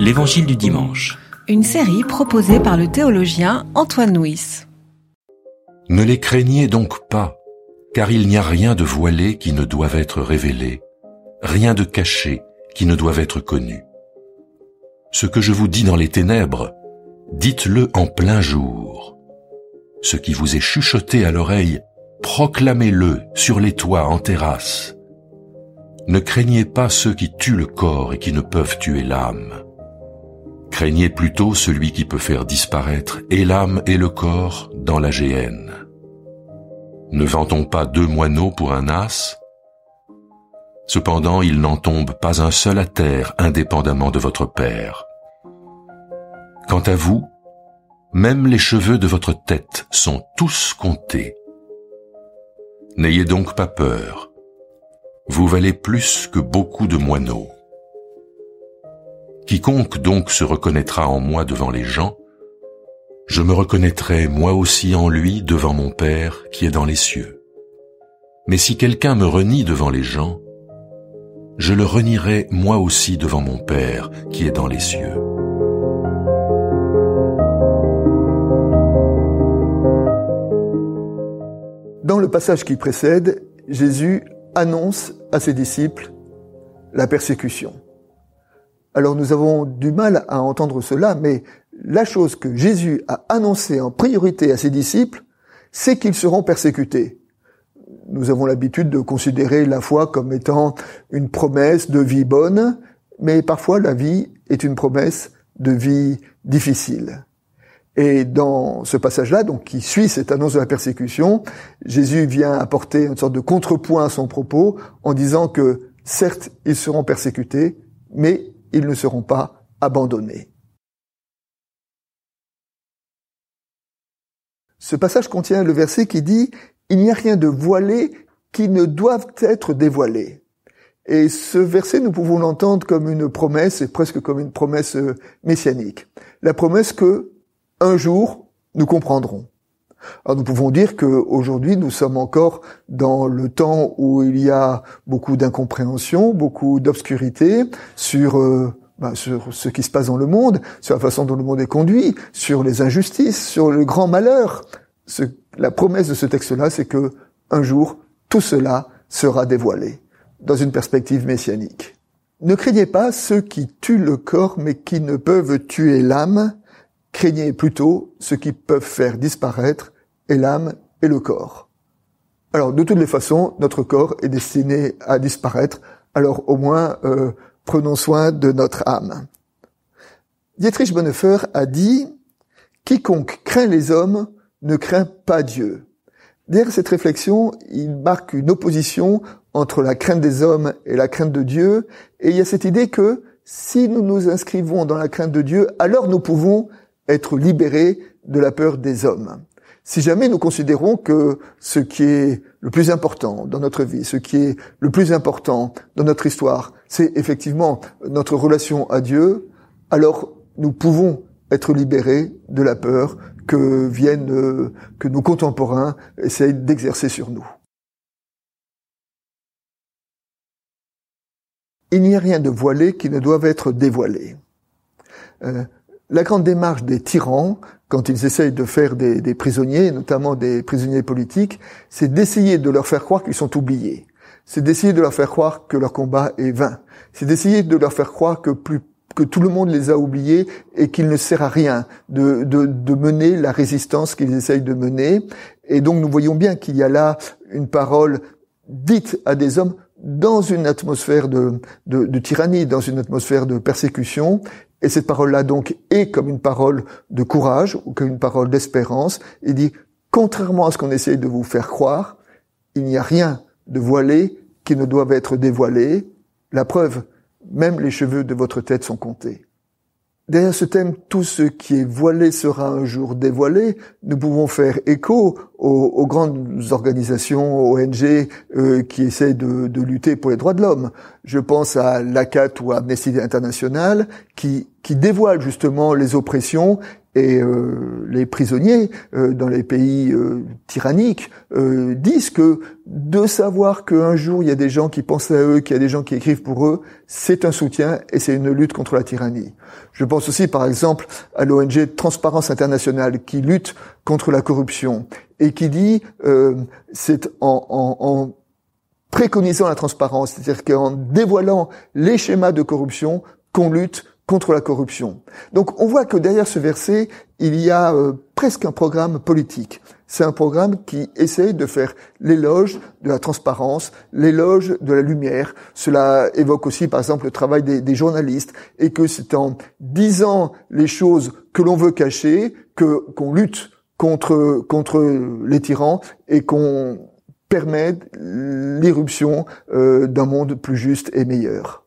L'Évangile du dimanche. Une série proposée par le théologien Antoine Nuis. Ne les craignez donc pas, car il n'y a rien de voilé qui ne doive être révélé, rien de caché qui ne doive être connu. Ce que je vous dis dans les ténèbres, dites-le en plein jour. Ce qui vous est chuchoté à l'oreille, proclamez-le sur les toits en terrasse. Ne craignez pas ceux qui tuent le corps et qui ne peuvent tuer l'âme. Craignez plutôt celui qui peut faire disparaître et l'âme et le corps dans la géhenne. Ne vend-on pas deux moineaux pour un as Cependant, il n'en tombe pas un seul à terre indépendamment de votre Père. Quant à vous, même les cheveux de votre tête sont tous comptés. N'ayez donc pas peur. Vous valez plus que beaucoup de moineaux. Quiconque donc se reconnaîtra en moi devant les gens, je me reconnaîtrai moi aussi en lui devant mon Père qui est dans les cieux. Mais si quelqu'un me renie devant les gens, je le renierai moi aussi devant mon Père qui est dans les cieux. Dans le passage qui précède, Jésus annonce à ses disciples la persécution. Alors nous avons du mal à entendre cela, mais la chose que Jésus a annoncée en priorité à ses disciples, c'est qu'ils seront persécutés. Nous avons l'habitude de considérer la foi comme étant une promesse de vie bonne, mais parfois la vie est une promesse de vie difficile. Et dans ce passage-là, donc qui suit cette annonce de la persécution, Jésus vient apporter une sorte de contrepoint à son propos en disant que certes, ils seront persécutés, mais ils ne seront pas abandonnés. Ce passage contient le verset qui dit Il n'y a rien de voilé qui ne doive être dévoilé. Et ce verset, nous pouvons l'entendre comme une promesse, et presque comme une promesse euh, messianique. La promesse que un jour, nous comprendrons. Alors nous pouvons dire qu'aujourd'hui, nous sommes encore dans le temps où il y a beaucoup d'incompréhension, beaucoup d'obscurité sur, euh, bah, sur ce qui se passe dans le monde, sur la façon dont le monde est conduit, sur les injustices, sur le grand malheur. Ce, la promesse de ce texte-là, c'est que un jour, tout cela sera dévoilé dans une perspective messianique. Ne craignez pas ceux qui tuent le corps mais qui ne peuvent tuer l'âme, craignez plutôt ceux qui peuvent faire disparaître et l'âme et le corps. Alors, de toutes les façons, notre corps est destiné à disparaître, alors au moins, euh, prenons soin de notre âme. Dietrich Bonhoeffer a dit, quiconque craint les hommes ne craint pas Dieu. Derrière cette réflexion, il marque une opposition entre la crainte des hommes et la crainte de Dieu, et il y a cette idée que si nous nous inscrivons dans la crainte de Dieu, alors nous pouvons être libérés de la peur des hommes. Si jamais nous considérons que ce qui est le plus important dans notre vie, ce qui est le plus important dans notre histoire, c'est effectivement notre relation à Dieu, alors nous pouvons être libérés de la peur que viennent, que nos contemporains essayent d'exercer sur nous. Il n'y a rien de voilé qui ne doive être dévoilé. Euh, la grande démarche des tyrans, quand ils essayent de faire des, des prisonniers, notamment des prisonniers politiques, c'est d'essayer de leur faire croire qu'ils sont oubliés. C'est d'essayer de leur faire croire que leur combat est vain. C'est d'essayer de leur faire croire que plus que tout le monde les a oubliés et qu'il ne sert à rien de, de, de mener la résistance qu'ils essayent de mener. Et donc nous voyons bien qu'il y a là une parole dite à des hommes dans une atmosphère de, tyrannie, dans une atmosphère de persécution, et cette parole-là donc est comme une parole de courage ou comme une parole d'espérance. Il dit, contrairement à ce qu'on essaye de vous faire croire, il n'y a rien de voilé qui ne doive être dévoilé. La preuve, même les cheveux de votre tête sont comptés. Derrière ce thème, tout ce qui est voilé sera un jour dévoilé. Nous pouvons faire écho aux, grandes organisations, ONG, euh, qui essayent de, de, lutter pour les droits de l'homme. Je pense à l'ACAT ou à Amnesty International, qui, qui dévoilent justement les oppressions Et les prisonniers dans les pays tyranniques disent que de savoir qu'un jour il y a des gens qui pensent à eux, qu'il y a des gens qui écrivent pour eux, c'est un soutien et c'est une lutte contre la tyrannie. Je pense aussi par exemple à l'ONG Transparence Internationale qui lutte contre la corruption et qui dit c'est en, en, en préconisant la transparence, c'est-à-dire qu'en dévoilant les schémas de corruption, qu'on lutte contre la corruption. Donc on voit que derrière ce verset, il y a euh, presque un programme politique. C'est un programme qui essaye de faire l'éloge de la transparence, l'éloge de la lumière. Cela évoque aussi, par exemple, le travail des, des journalistes, et que c'est en disant les choses que l'on veut cacher que qu'on lutte contre contre les tyrans et qu'on permet l'irruption euh, d'un monde plus juste et meilleur.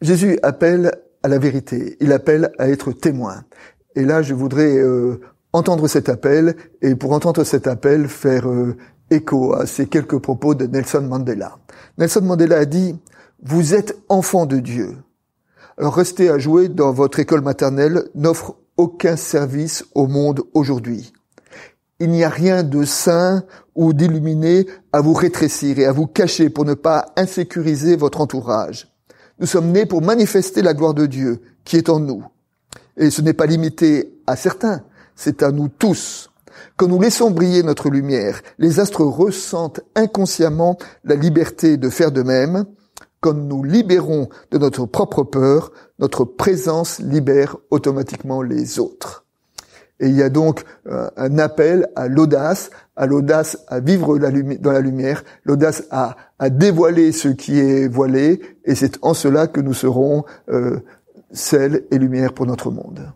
Jésus appelle à la vérité, il appelle à être témoin. Et là, je voudrais euh, entendre cet appel, et pour entendre cet appel, faire euh, écho à ces quelques propos de Nelson Mandela. Nelson Mandela a dit, vous êtes enfant de Dieu. Alors rester à jouer dans votre école maternelle n'offre aucun service au monde aujourd'hui. Il n'y a rien de saint ou d'illuminé à vous rétrécir et à vous cacher pour ne pas insécuriser votre entourage. Nous sommes nés pour manifester la gloire de Dieu qui est en nous. Et ce n'est pas limité à certains, c'est à nous tous. Quand nous laissons briller notre lumière, les astres ressentent inconsciemment la liberté de faire de même. Quand nous libérons de notre propre peur, notre présence libère automatiquement les autres. Et il y a donc euh, un appel à l'audace, à l'audace à vivre dans la lumière, l'audace à, dévoiler ce qui est voilé, et c'est en cela que nous serons euh, sel et lumière pour notre monde.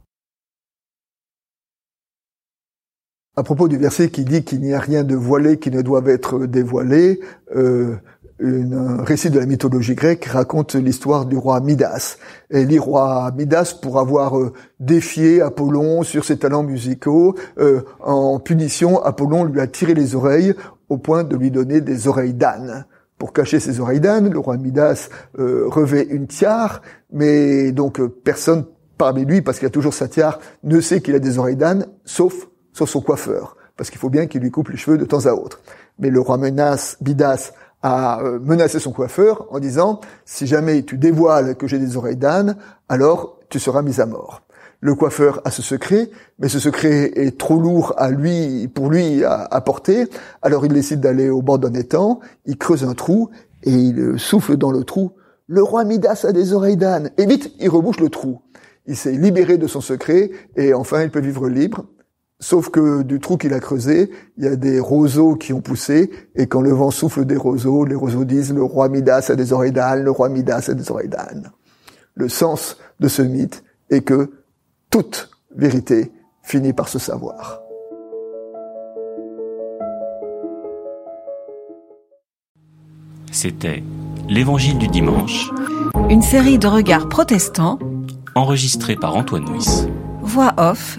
À propos du verset qui dit qu'il n'y a rien de voilé qui ne doit être dévoilé, euh, un récit de la mythologie grecque raconte l'histoire du roi Midas. Et le roi Midas, pour avoir euh, défié Apollon sur ses talents musicaux, euh, en punition, Apollon lui a tiré les oreilles au point de lui donner des oreilles d'âne. Pour cacher ses oreilles d'âne, le roi Midas revêt une tiare, mais donc personne parmi lui, parce qu'il a toujours sa tiare, ne sait qu'il a des oreilles d'âne, sauf, sauf son coiffeur, parce qu'il faut bien qu'il lui coupe les cheveux de temps à autre. Mais le roi Midas a euh, menacé son coiffeur en disant si jamais tu dévoiles que j'ai des oreilles d'âne, alors tu seras mis à mort. Le coiffeur a ce secret, mais ce secret est trop lourd à lui, pour lui à, porter. Alors il décide d'aller au bord d'un étang, il creuse un trou et il souffle dans le trou. Le roi Midas a des oreilles d'âne. Et vite, il rebouche le trou. Il s'est libéré de son secret et enfin il peut vivre libre. Sauf que du trou qu'il a creusé, il y a des roseaux qui ont poussé, et quand le vent souffle des roseaux, les roseaux disent le roi Midas a des oreilles d'âne, le roi Midas a des oreilles d'âne. Le sens de ce mythe est que toute vérité finit par se savoir. C'était l'Évangile du dimanche. Une série de regards protestants. Enregistrée par Antoine Nuis. Voix off